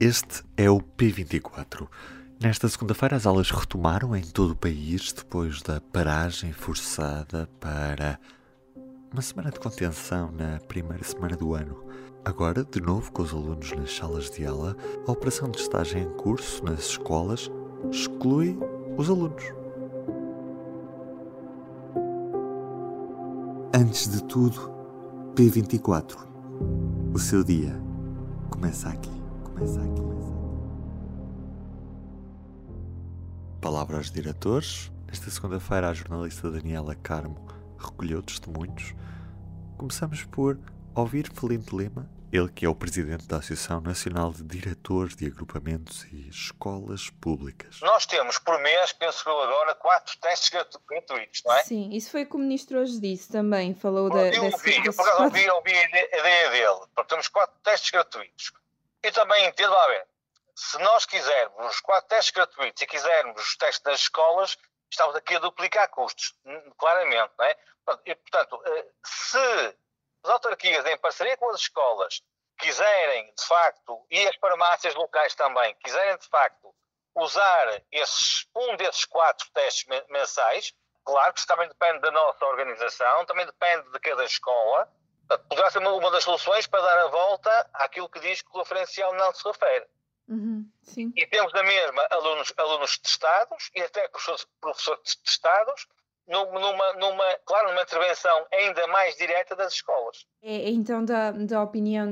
este é o P24. Nesta segunda-feira as aulas retomaram em todo o país depois da paragem forçada para uma semana de contenção na primeira semana do ano. Agora, de novo com os alunos nas salas de aula, a operação de estágio em curso nas escolas exclui os alunos. Antes de tudo, P24. O seu dia começa aqui. Começa aqui. Palavra aos diretores. Nesta segunda-feira, a jornalista Daniela Carmo recolheu testemunhos. Começamos por ouvir Felipe Lima, ele que é o presidente da Associação Nacional de Diretores de Agrupamentos e Escolas Públicas. Nós temos por mês, penso eu agora, quatro testes gratuitos, não é? Sim, isso foi o que o ministro hoje disse também, falou da, eu ouvi, eu ouvi, ouvi a ideia dele. Portanto, temos quatro testes gratuitos. E também entendo, ver, se nós quisermos os quatro testes gratuitos e quisermos os testes das escolas, estamos aqui a duplicar custos, hum, claramente, não é? E, portanto, eh, se as autarquias, em parceria com as escolas, quiserem, de facto, e as farmácias locais também, quiserem, de facto, usar esses, um desses quatro testes men- mensais, claro que isso também depende da nossa organização, também depende de cada escola, poderá ser uma, das soluções para dar a volta àquilo que diz que o referencial não se refere. Uhum. E temos na mesma alunos, alunos testados e até professores, professores testados, numa, numa, claro, numa intervenção ainda mais direta das escolas. É, é então da, da opinião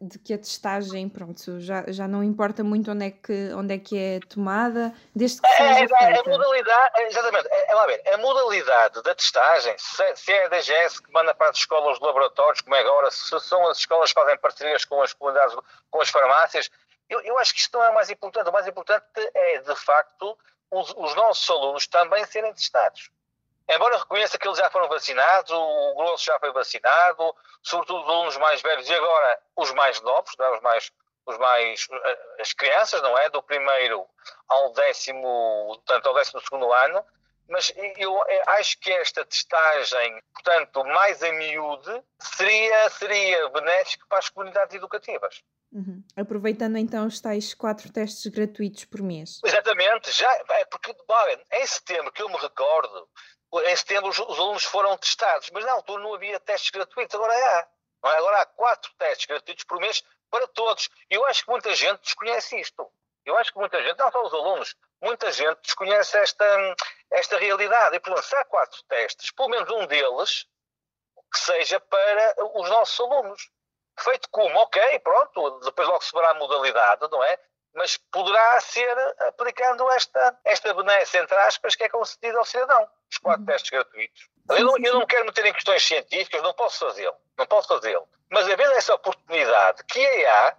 de que a testagem, pronto, já, já não importa muito onde é que, onde é, que é tomada, desde que É, seja é, a feita. modalidade, é, exatamente, é, é lá ver, a modalidade da testagem, se, se é a DGS que manda para as escolas os laboratórios, como é agora, se são as escolas que fazem parcerias com as comunidades, com as farmácias, eu, eu acho que isto não é o mais importante. O mais importante é, de facto, os, os nossos alunos também serem testados. Embora eu reconheça que eles já foram vacinados, o grosso já foi vacinado, sobretudo os alunos mais velhos e agora os mais novos, é? os mais, os mais, eh, as crianças, não é? Do primeiro ao décimo, portanto, ao décimo segundo ano, mas eu eh, acho que esta testagem, portanto, mais a miúde, seria, seria benéfico para as comunidades educativas. Uhum. Aproveitando então os tais quatro testes gratuitos por mês. Exatamente, já, é porque, olha, em setembro, que eu me recordo, em setembro os, os alunos foram testados, mas na altura não havia testes gratuitos, agora há. É? Agora há quatro testes gratuitos por mês para todos. E eu acho que muita gente desconhece isto. Eu acho que muita gente, não só os alunos, muita gente desconhece esta, esta realidade. E, portanto, se há quatro testes, pelo menos um deles que seja para os nossos alunos. Feito como, ok, pronto, depois logo se verá a modalidade, não é? Mas poderá ser aplicando esta, esta benéfica, entre aspas, que é concedida ao cidadão. Os quatro Uhum. testes gratuitos. Eu não, eu não quero meter em questões científicas, não posso fazê-lo. Não posso fazê-lo. Mas havendo essa oportunidade, que é há,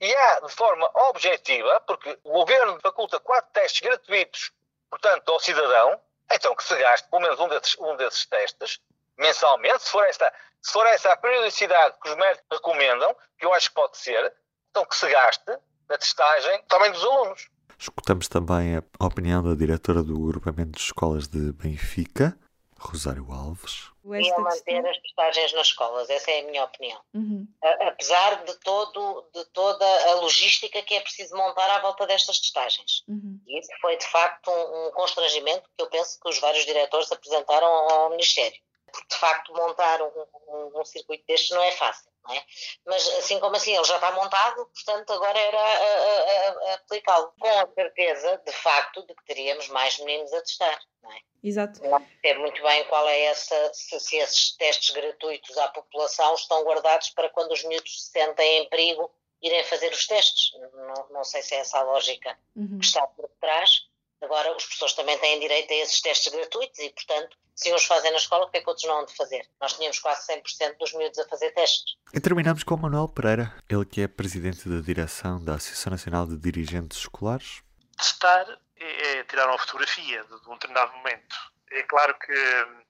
e há de forma objetiva, porque o governo faculta quatro testes gratuitos, portanto, ao cidadão, então que se gaste pelo menos um desses, um desses testes, mensalmente, se for, esta, se for essa a periodicidade que os médicos recomendam, que eu acho que pode ser, então que se gaste na testagem também dos alunos. Escutamos também a opinião da diretora do agrupamento de escolas de Benfica, Rosário Alves. e Esta a manter as testagens nas escolas. Essa é a minha opinião. Uhum. A- Apesar de, todo, de toda a logística que é preciso montar à volta destas testagens. Uhum. E isso foi, de facto, um, um constrangimento que eu penso que os vários diretores apresentaram ao Ministério. Porque, de facto, montar um, um, um circuito destes não é fácil. É? Mas, assim como assim, ele já está montado, portanto, agora era aplicá-lo. Com a certeza, de facto, de que teríamos mais meninos a testar. Não é? Exato. não sei muito bem qual é essa, se, se esses testes gratuitos à população estão guardados para quando os miúdos se sentem em perigo irem fazer os testes. Não, não sei se é essa a lógica Uhum. que está por trás, Agora, os professores também têm direito a esses testes gratuitos e, portanto, se uns fazem na escola, porque é que outros não hão de fazer? Nós tínhamos quase 100% dos miúdos a fazer testes. E terminamos com o Manuel Pereira, ele que é presidente da direção da Associação Nacional de Dirigentes Escolares. Testar é, é tirar uma fotografia de, de um determinado momento. É claro que hum,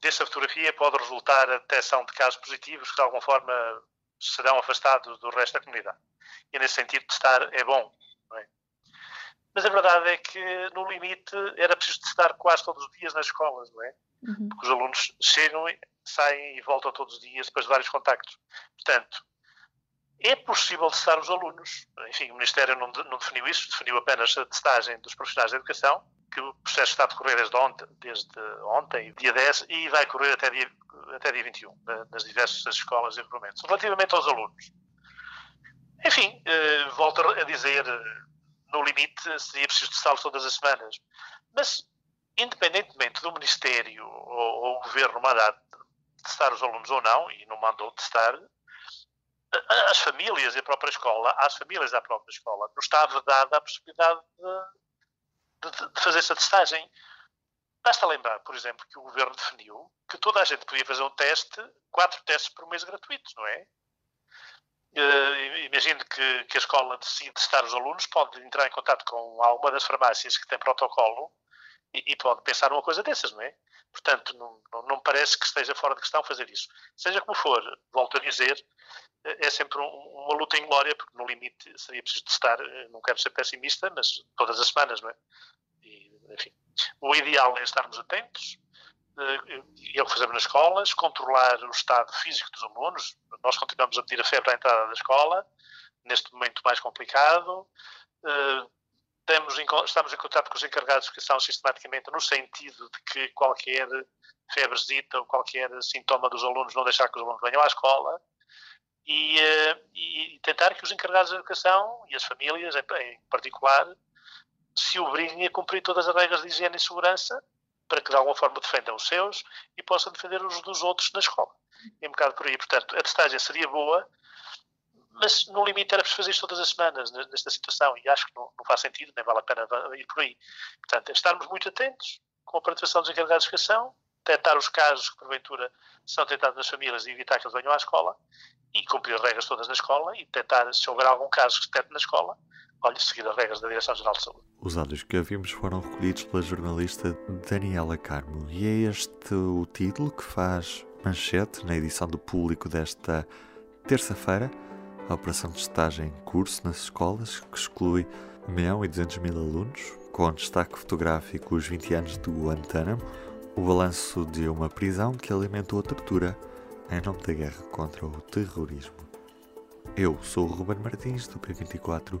dessa fotografia pode resultar a detecção de casos positivos que de alguma forma serão afastados do resto da comunidade. E nesse sentido, testar é bom. Mas a verdade é que, no limite, era preciso testar quase todos os dias nas escolas, não é? Uhum. Porque os alunos chegam, saem e voltam todos os dias depois de vários contactos. Portanto, é possível testar os alunos. Enfim, o Ministério não, não definiu isso, definiu apenas a testagem dos profissionais da educação, que o processo está a decorrer desde ontem, desde ontem, dia 10, e vai correr até dia, até dia 21, nas diversas escolas e agrupamentos. Relativamente aos alunos, enfim, eh, volto a dizer, no limite, seria preciso testá-los todas as semanas. Mas, independentemente do Ministério ou, ou o Governo mandar testar os alunos ou não, e não mandou testar, as famílias e a própria escola, às famílias da própria escola, não está vedada a possibilidade de, de, de fazer essa testagem. Basta lembrar, por exemplo, que o governo definiu que toda a gente podia fazer um teste, quatro testes por mês gratuitos, não é? Uh, imagino que, que, a escola decide testar os alunos, pode entrar em contato com alguma das farmácias que tem protocolo e, e pode pensar numa coisa dessas, não é? Portanto, não, não, não, parece que esteja fora de questão fazer isso. Seja como for, volto a dizer, é sempre um, uma luta em glória, porque no limite seria preciso testar, não quero ser pessimista, mas todas as semanas, não é? E, enfim, o ideal é estarmos atentos, eh, e é o que fazemos nas escolas, controlar o estado físico dos alunos. Nós continuamos a pedir a febre à entrada da escola, neste momento mais complicado. Eh, estamos em, estamos em contato com os encarregados de educação sistematicamente no sentido de que qualquer febrezita ou qualquer sintoma dos alunos não deixar que os alunos venham à escola e, eh, e tentar que os encarregados de educação e as famílias em particular se obriguem a cumprir todas as regras de higiene e segurança para que de alguma forma defendam os seus e possam defender os dos outros na escola. É um bocado por aí. Portanto, a testagem seria boa, mas no limite era preciso fazer isto todas as semanas nesta situação e acho que não, não, faz sentido, nem vale a pena ir por aí. Portanto, é estarmos muito atentos com a participação dos encarregados de educação, detectar os casos que porventura são tentados nas famílias e evitar que eles venham à escola e cumprir as regras todas na escola e tentar, se houver algum caso que se detecte na escola, olhe, seguir as regras da Direção-Geral de Saúde. Os áudios que ouvimos foram recolhidos pela jornalista Daniela Carmo e é este o título que faz manchete na edição do público desta terça-feira a operação de estágio em curso nas escolas, que exclui 1 milhão e 200 mil alunos, com destaque fotográfico os 20 anos do Guantánamo, o balanço de uma prisão que alimentou a tortura em nome da guerra contra o terrorismo. Eu sou o Ruben Martins, do P24.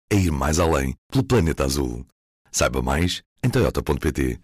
é ir mais além pelo planeta azul. Saiba mais em toyota.pt